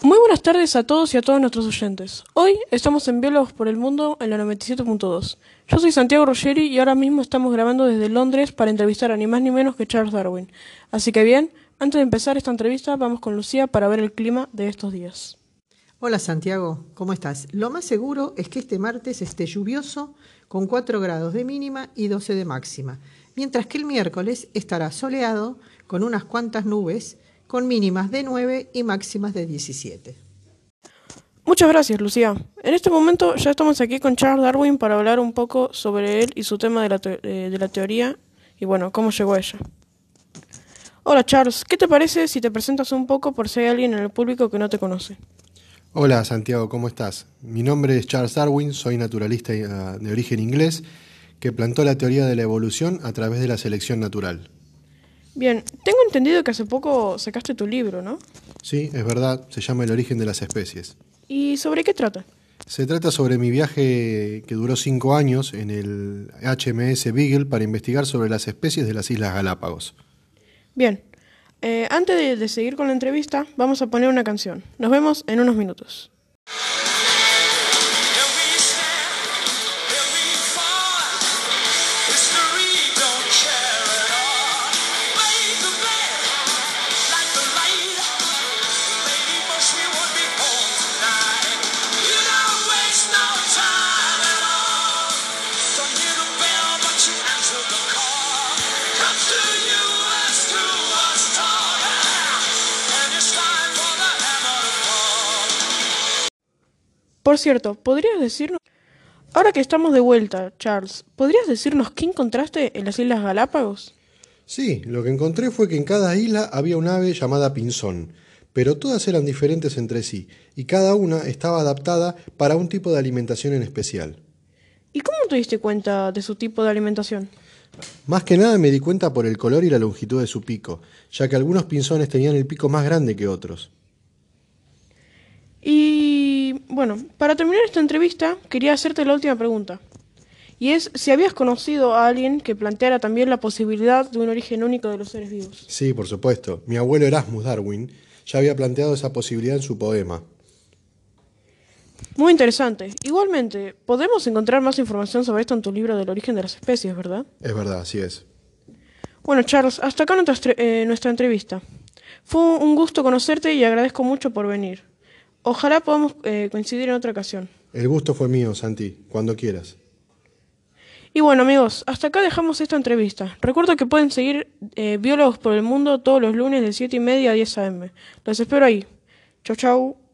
Muy buenas tardes a todos y a todos nuestros oyentes. Hoy estamos en Biólogos por el Mundo en la 97.2. Yo soy Santiago Ruggeri y ahora mismo estamos grabando desde Londres para entrevistar a ni más ni menos que Charles Darwin. Así que bien, antes de empezar esta entrevista vamos con Lucía para ver el clima de estos días. Hola Santiago, ¿cómo estás? Lo más seguro es que este martes esté lluvioso con 4 grados de mínima y 12 de máxima, mientras que el miércoles estará soleado con unas cuantas nubes con mínimas de 9 y máximas de 17. Muchas gracias, Lucía. En este momento ya estamos aquí con Charles Darwin para hablar un poco sobre él y su tema de la, eh, de la teoría y bueno, cómo llegó a ella. Hola Charles, ¿qué te parece si te presentas un poco por si hay alguien en el público que no te conoce? Hola Santiago, ¿cómo estás? Mi nombre es Charles Darwin, soy naturalista eh, de origen inglés que plantó la teoría de la evolución a través de la selección natural. Bien, tengo entendido que hace poco sacaste tu libro, ¿no? Sí, es verdad, se llama El origen de las especies. ¿Y sobre qué trata? Se trata sobre mi viaje que duró cinco años en el HMS Beagle para investigar sobre las especies de las Islas Galápagos. Bien, eh, antes de seguir con la entrevista, vamos a poner una canción. Nos vemos en unos minutos. Por cierto, ¿podrías decirnos... Ahora que estamos de vuelta, Charles, ¿podrías decirnos qué encontraste en las Islas Galápagos? Sí, lo que encontré fue que en cada isla había un ave llamada pinzón, pero todas eran diferentes entre sí, y cada una estaba adaptada para un tipo de alimentación en especial. ¿Y cómo te diste cuenta de su tipo de alimentación? Más que nada me di cuenta por el color y la longitud de su pico, ya que algunos pinzones tenían el pico más grande que otros. Y bueno, para terminar esta entrevista, quería hacerte la última pregunta. Y es si habías conocido a alguien que planteara también la posibilidad de un origen único de los seres vivos. Sí, por supuesto. Mi abuelo Erasmus Darwin ya había planteado esa posibilidad en su poema. Muy interesante. Igualmente, podemos encontrar más información sobre esto en tu libro del origen de las especies, ¿verdad? Es verdad, así es. Bueno, Charles, hasta acá nuestra, eh, nuestra entrevista. Fue un gusto conocerte y agradezco mucho por venir. Ojalá podamos eh, coincidir en otra ocasión. El gusto fue mío, Santi, cuando quieras. Y bueno amigos, hasta acá dejamos esta entrevista. Recuerdo que pueden seguir eh, Biólogos por el Mundo todos los lunes de 7 y media a 10 am. Los espero ahí. Chau chau.